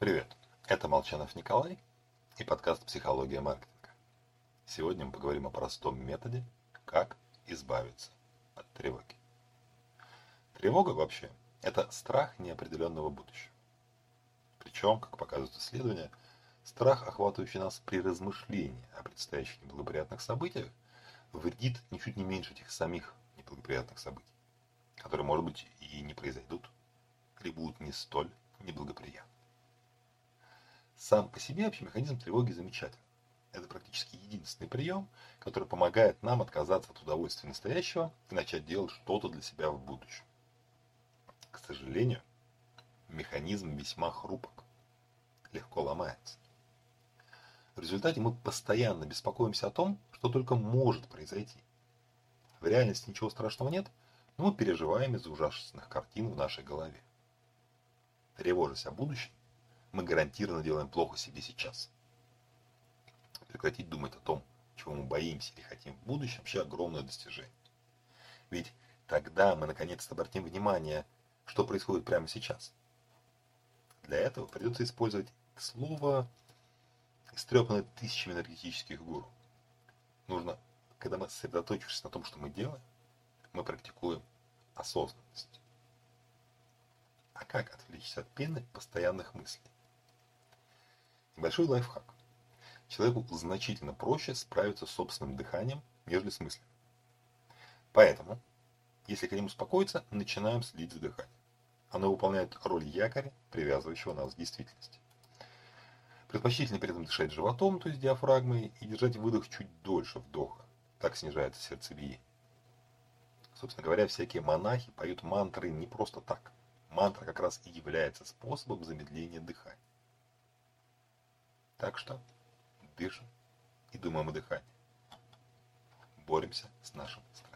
Привет, это Молчанов Николай и подкаст «Психология маркетинга». Сегодня мы поговорим о простом методе, как избавиться от тревоги. Тревога вообще – это страх неопределенного будущего. Причем, как показывают исследования, страх, охватывающий нас при размышлении о предстоящих неблагоприятных событиях, вредит ничуть не меньше этих самих неблагоприятных событий, которые, может быть, и не произойдут, или будут не столь неблагоприятны. Сам по себе вообще механизм тревоги замечательный. Это практически единственный прием, который помогает нам отказаться от удовольствия настоящего и начать делать что-то для себя в будущем. К сожалению, механизм весьма хрупок, легко ломается. В результате мы постоянно беспокоимся о том, что только может произойти. В реальности ничего страшного нет, но мы переживаем из-за ужасных картин в нашей голове. Тревожась о будущем, мы гарантированно делаем плохо себе сейчас. Прекратить думать о том, чего мы боимся или хотим в будущем, вообще огромное достижение. Ведь тогда мы наконец-то обратим внимание, что происходит прямо сейчас. Для этого придется использовать слово, истрепанное тысячами энергетических гуру. Нужно, когда мы сосредоточимся на том, что мы делаем, мы практикуем осознанность. А как отвлечься от пены постоянных мыслей? Большой лайфхак. Человеку значительно проще справиться с собственным дыханием, нежели с мыслями. Поэтому, если хотим успокоиться, начинаем следить за дыханием. Оно выполняет роль якоря, привязывающего нас к действительности. Предпочтительно при этом дышать животом, то есть диафрагмой, и держать выдох чуть дольше вдоха. Так снижается сердцебиение. Собственно говоря, всякие монахи поют мантры не просто так. Мантра как раз и является способом замедления дыхания. Так что дышим и думаем о дыхании. Боремся с нашим стрессом.